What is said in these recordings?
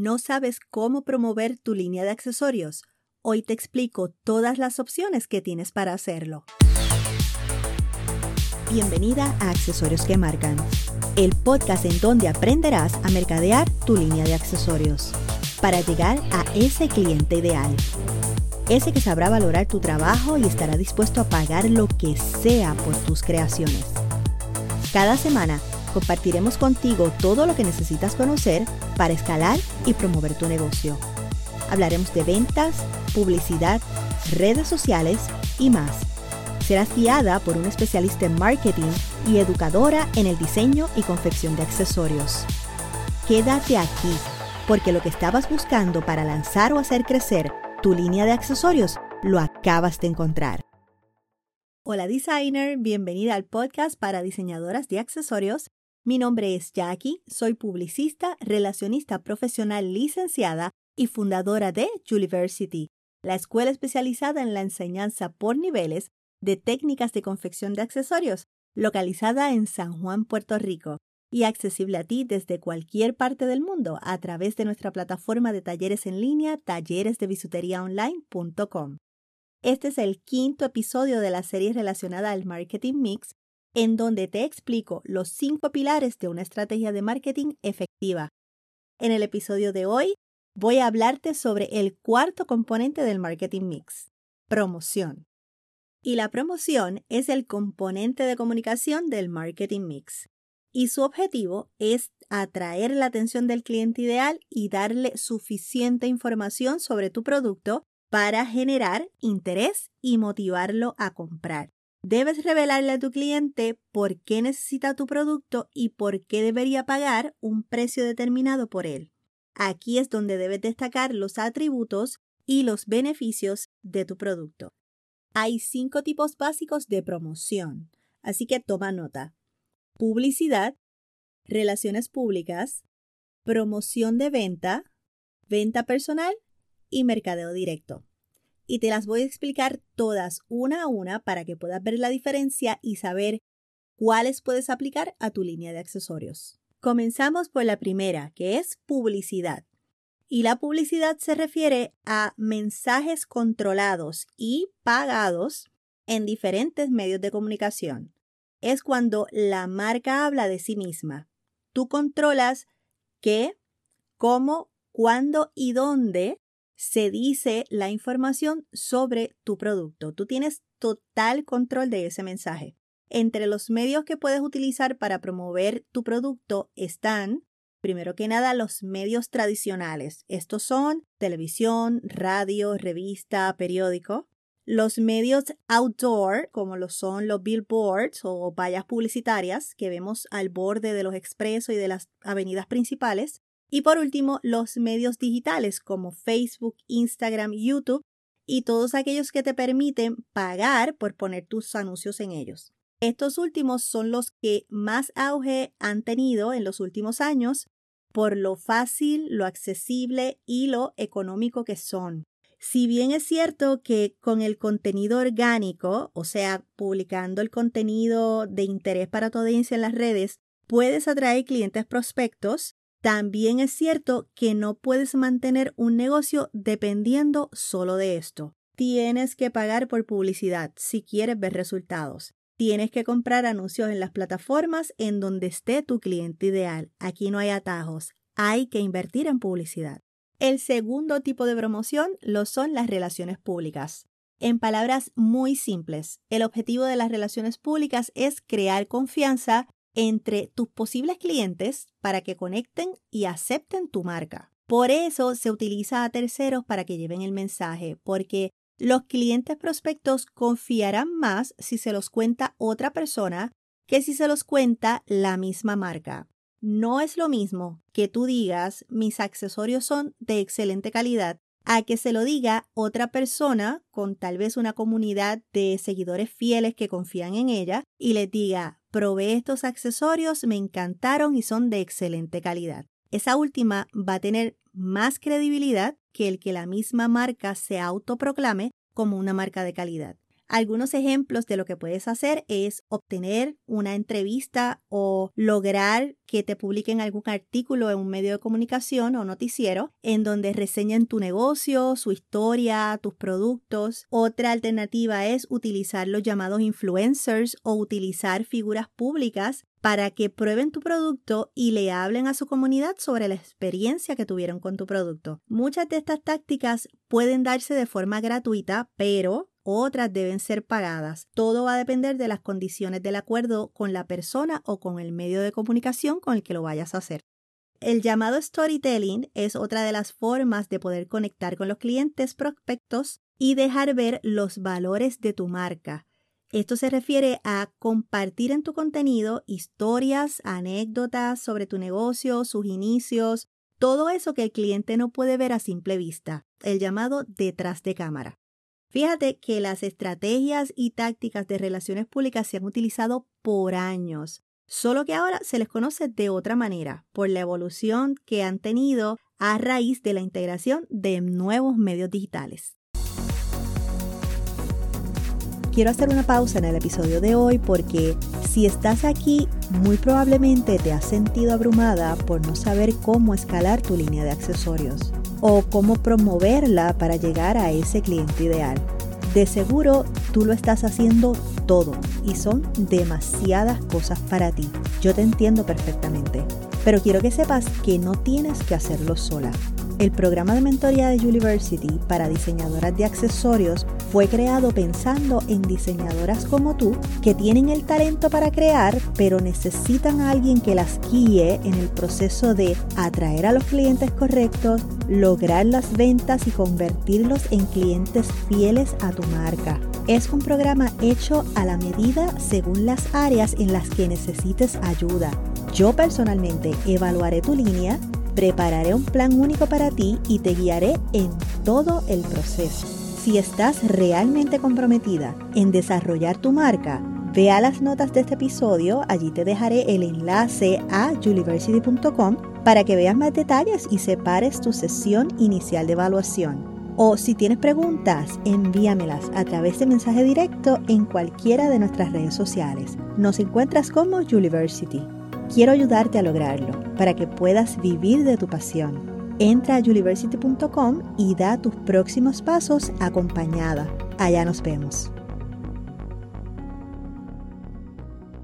¿No sabes cómo promover tu línea de accesorios? Hoy te explico todas las opciones que tienes para hacerlo. Bienvenida a Accesorios que Marcan, el podcast en donde aprenderás a mercadear tu línea de accesorios para llegar a ese cliente ideal. Ese que sabrá valorar tu trabajo y estará dispuesto a pagar lo que sea por tus creaciones. Cada semana compartiremos contigo todo lo que necesitas conocer para escalar y promover tu negocio. Hablaremos de ventas, publicidad, redes sociales y más. Serás guiada por un especialista en marketing y educadora en el diseño y confección de accesorios. Quédate aquí, porque lo que estabas buscando para lanzar o hacer crecer tu línea de accesorios lo acabas de encontrar. Hola designer, bienvenida al podcast para diseñadoras de accesorios mi nombre es Jackie, soy publicista, relacionista profesional licenciada y fundadora de Juliversity, la escuela especializada en la enseñanza por niveles de técnicas de confección de accesorios, localizada en San Juan, Puerto Rico, y accesible a ti desde cualquier parte del mundo a través de nuestra plataforma de talleres en línea talleresdebisuteriaonline.com. Este es el quinto episodio de la serie relacionada al marketing mix en donde te explico los cinco pilares de una estrategia de marketing efectiva. En el episodio de hoy voy a hablarte sobre el cuarto componente del marketing mix, promoción. Y la promoción es el componente de comunicación del marketing mix. Y su objetivo es atraer la atención del cliente ideal y darle suficiente información sobre tu producto para generar interés y motivarlo a comprar. Debes revelarle a tu cliente por qué necesita tu producto y por qué debería pagar un precio determinado por él. Aquí es donde debes destacar los atributos y los beneficios de tu producto. Hay cinco tipos básicos de promoción, así que toma nota. Publicidad, relaciones públicas, promoción de venta, venta personal y mercadeo directo y te las voy a explicar todas una a una para que puedas ver la diferencia y saber cuáles puedes aplicar a tu línea de accesorios. Comenzamos por la primera, que es publicidad. Y la publicidad se refiere a mensajes controlados y pagados en diferentes medios de comunicación. Es cuando la marca habla de sí misma. Tú controlas qué, cómo, cuándo y dónde se dice la información sobre tu producto. Tú tienes total control de ese mensaje. Entre los medios que puedes utilizar para promover tu producto están, primero que nada, los medios tradicionales. Estos son televisión, radio, revista, periódico. Los medios outdoor, como lo son los billboards o vallas publicitarias que vemos al borde de los expresos y de las avenidas principales. Y por último, los medios digitales como Facebook, Instagram, YouTube y todos aquellos que te permiten pagar por poner tus anuncios en ellos. Estos últimos son los que más auge han tenido en los últimos años por lo fácil, lo accesible y lo económico que son. Si bien es cierto que con el contenido orgánico, o sea, publicando el contenido de interés para tu audiencia en las redes, puedes atraer clientes prospectos, también es cierto que no puedes mantener un negocio dependiendo solo de esto. Tienes que pagar por publicidad si quieres ver resultados. Tienes que comprar anuncios en las plataformas en donde esté tu cliente ideal. Aquí no hay atajos. Hay que invertir en publicidad. El segundo tipo de promoción lo son las relaciones públicas. En palabras muy simples, el objetivo de las relaciones públicas es crear confianza entre tus posibles clientes para que conecten y acepten tu marca. Por eso se utiliza a terceros para que lleven el mensaje, porque los clientes prospectos confiarán más si se los cuenta otra persona que si se los cuenta la misma marca. No es lo mismo que tú digas mis accesorios son de excelente calidad a que se lo diga otra persona con tal vez una comunidad de seguidores fieles que confían en ella y les diga probé estos accesorios, me encantaron y son de excelente calidad. Esa última va a tener más credibilidad que el que la misma marca se autoproclame como una marca de calidad. Algunos ejemplos de lo que puedes hacer es obtener una entrevista o lograr que te publiquen algún artículo en un medio de comunicación o noticiero en donde reseñen tu negocio, su historia, tus productos. Otra alternativa es utilizar los llamados influencers o utilizar figuras públicas para que prueben tu producto y le hablen a su comunidad sobre la experiencia que tuvieron con tu producto. Muchas de estas tácticas pueden darse de forma gratuita, pero otras deben ser pagadas. Todo va a depender de las condiciones del acuerdo con la persona o con el medio de comunicación con el que lo vayas a hacer. El llamado storytelling es otra de las formas de poder conectar con los clientes prospectos y dejar ver los valores de tu marca. Esto se refiere a compartir en tu contenido historias, anécdotas sobre tu negocio, sus inicios, todo eso que el cliente no puede ver a simple vista, el llamado detrás de cámara. Fíjate que las estrategias y tácticas de relaciones públicas se han utilizado por años, solo que ahora se les conoce de otra manera, por la evolución que han tenido a raíz de la integración de nuevos medios digitales. Quiero hacer una pausa en el episodio de hoy porque si estás aquí, muy probablemente te has sentido abrumada por no saber cómo escalar tu línea de accesorios o cómo promoverla para llegar a ese cliente ideal. De seguro tú lo estás haciendo todo y son demasiadas cosas para ti. Yo te entiendo perfectamente, pero quiero que sepas que no tienes que hacerlo sola. El programa de mentoría de University para diseñadoras de accesorios fue creado pensando en diseñadoras como tú que tienen el talento para crear, pero necesitan a alguien que las guíe en el proceso de atraer a los clientes correctos, lograr las ventas y convertirlos en clientes fieles a tu marca. Es un programa hecho a la medida según las áreas en las que necesites ayuda. Yo personalmente evaluaré tu línea Prepararé un plan único para ti y te guiaré en todo el proceso. Si estás realmente comprometida en desarrollar tu marca, ve a las notas de este episodio, allí te dejaré el enlace a juliversity.com para que veas más detalles y separes tu sesión inicial de evaluación. O si tienes preguntas, envíamelas a través de mensaje directo en cualquiera de nuestras redes sociales. Nos encuentras como Juliversity. Quiero ayudarte a lograrlo para que puedas vivir de tu pasión. Entra a university.com y da tus próximos pasos acompañada. Allá nos vemos.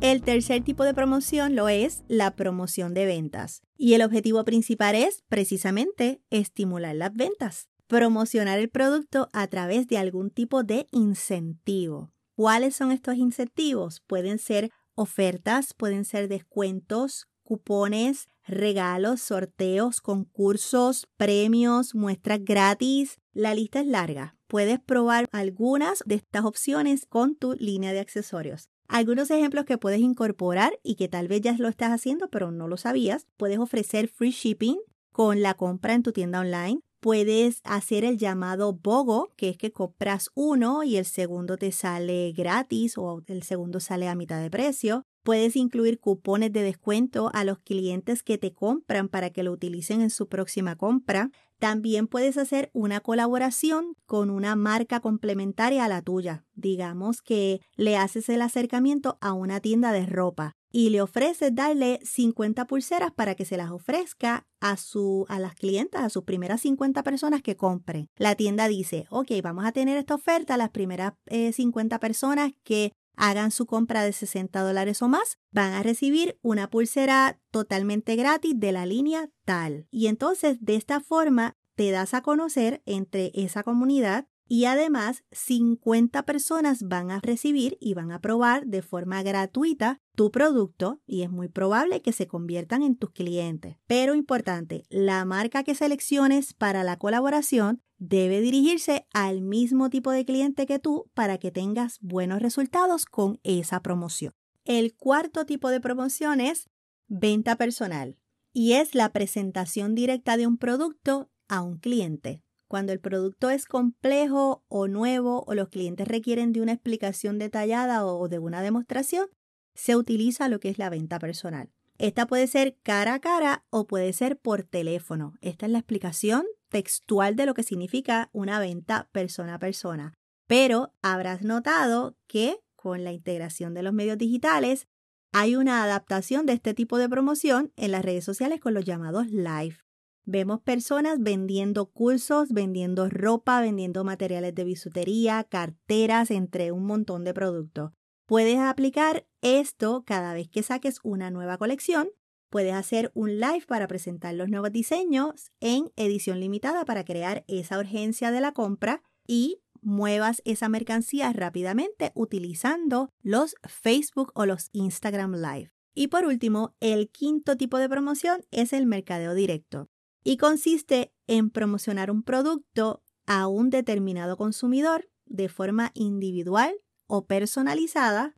El tercer tipo de promoción lo es la promoción de ventas. Y el objetivo principal es precisamente estimular las ventas, promocionar el producto a través de algún tipo de incentivo. ¿Cuáles son estos incentivos? Pueden ser ofertas, pueden ser descuentos, cupones, regalos, sorteos, concursos, premios, muestras gratis. La lista es larga. Puedes probar algunas de estas opciones con tu línea de accesorios. Algunos ejemplos que puedes incorporar y que tal vez ya lo estás haciendo pero no lo sabías. Puedes ofrecer free shipping con la compra en tu tienda online. Puedes hacer el llamado BOGO, que es que compras uno y el segundo te sale gratis o el segundo sale a mitad de precio. Puedes incluir cupones de descuento a los clientes que te compran para que lo utilicen en su próxima compra. También puedes hacer una colaboración con una marca complementaria a la tuya. Digamos que le haces el acercamiento a una tienda de ropa y le ofreces darle 50 pulseras para que se las ofrezca a, su, a las clientas, a sus primeras 50 personas que compren. La tienda dice, ok, vamos a tener esta oferta, las primeras 50 eh, personas que hagan su compra de 60 dólares o más, van a recibir una pulsera totalmente gratis de la línea tal. Y entonces de esta forma te das a conocer entre esa comunidad y además 50 personas van a recibir y van a probar de forma gratuita tu producto y es muy probable que se conviertan en tus clientes. Pero importante, la marca que selecciones para la colaboración debe dirigirse al mismo tipo de cliente que tú para que tengas buenos resultados con esa promoción. El cuarto tipo de promoción es venta personal y es la presentación directa de un producto a un cliente. Cuando el producto es complejo o nuevo o los clientes requieren de una explicación detallada o de una demostración, se utiliza lo que es la venta personal. Esta puede ser cara a cara o puede ser por teléfono. Esta es la explicación textual de lo que significa una venta persona a persona. Pero habrás notado que con la integración de los medios digitales hay una adaptación de este tipo de promoción en las redes sociales con los llamados live. Vemos personas vendiendo cursos, vendiendo ropa, vendiendo materiales de bisutería, carteras, entre un montón de productos. Puedes aplicar esto cada vez que saques una nueva colección. Puedes hacer un live para presentar los nuevos diseños en edición limitada para crear esa urgencia de la compra y muevas esa mercancía rápidamente utilizando los Facebook o los Instagram Live. Y por último, el quinto tipo de promoción es el mercadeo directo y consiste en promocionar un producto a un determinado consumidor de forma individual o personalizada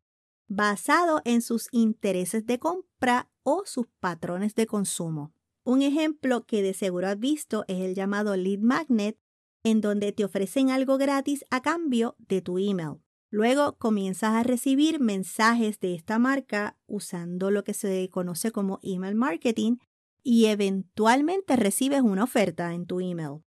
basado en sus intereses de compra o sus patrones de consumo. Un ejemplo que de seguro has visto es el llamado lead magnet, en donde te ofrecen algo gratis a cambio de tu email. Luego comienzas a recibir mensajes de esta marca usando lo que se conoce como email marketing y eventualmente recibes una oferta en tu email.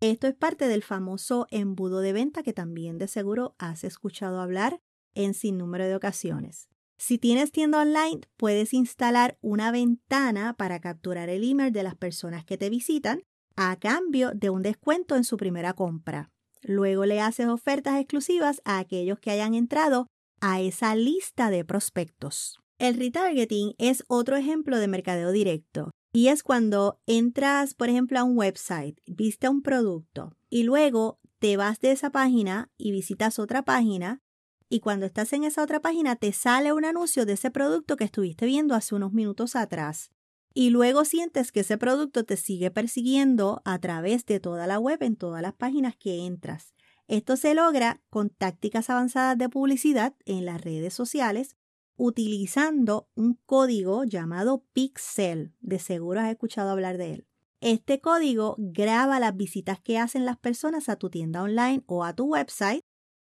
Esto es parte del famoso embudo de venta que también de seguro has escuchado hablar en sin número de ocasiones. Si tienes tienda online, puedes instalar una ventana para capturar el email de las personas que te visitan a cambio de un descuento en su primera compra. Luego le haces ofertas exclusivas a aquellos que hayan entrado a esa lista de prospectos. El retargeting es otro ejemplo de mercadeo directo. Y es cuando entras, por ejemplo, a un website, viste un producto y luego te vas de esa página y visitas otra página y cuando estás en esa otra página te sale un anuncio de ese producto que estuviste viendo hace unos minutos atrás. Y luego sientes que ese producto te sigue persiguiendo a través de toda la web en todas las páginas que entras. Esto se logra con tácticas avanzadas de publicidad en las redes sociales utilizando un código llamado Pixel. De seguro has escuchado hablar de él. Este código graba las visitas que hacen las personas a tu tienda online o a tu website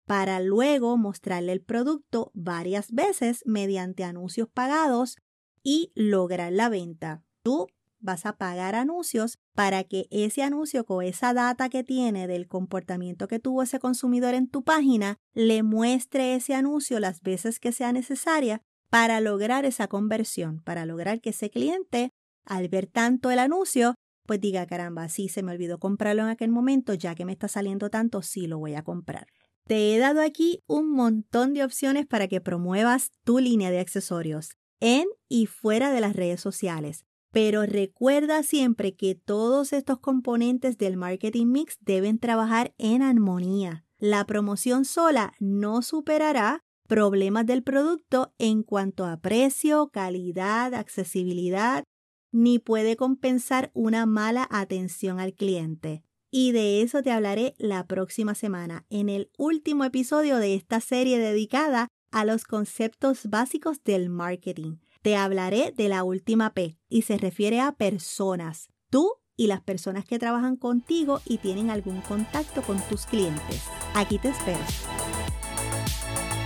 para luego mostrarle el producto varias veces mediante anuncios pagados y lograr la venta. Tú vas a pagar anuncios para que ese anuncio con esa data que tiene del comportamiento que tuvo ese consumidor en tu página le muestre ese anuncio las veces que sea necesaria para lograr esa conversión, para lograr que ese cliente, al ver tanto el anuncio, pues diga, caramba, sí, se me olvidó comprarlo en aquel momento, ya que me está saliendo tanto, sí lo voy a comprar. Te he dado aquí un montón de opciones para que promuevas tu línea de accesorios en y fuera de las redes sociales. Pero recuerda siempre que todos estos componentes del marketing mix deben trabajar en armonía. La promoción sola no superará problemas del producto en cuanto a precio, calidad, accesibilidad, ni puede compensar una mala atención al cliente. Y de eso te hablaré la próxima semana, en el último episodio de esta serie dedicada a los conceptos básicos del marketing te hablaré de la última P y se refiere a personas. Tú y las personas que trabajan contigo y tienen algún contacto con tus clientes. Aquí te espero.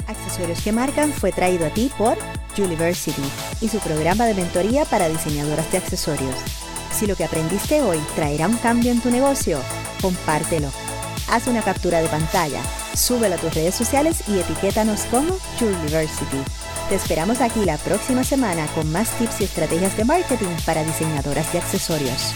Accesorios que marcan fue traído a ti por University y su programa de mentoría para diseñadoras de accesorios. Si lo que aprendiste hoy traerá un cambio en tu negocio, compártelo. Haz una captura de pantalla, súbelo a tus redes sociales y etiquétanos como University. Te esperamos aquí la próxima semana con más tips y estrategias de marketing para diseñadoras de accesorios.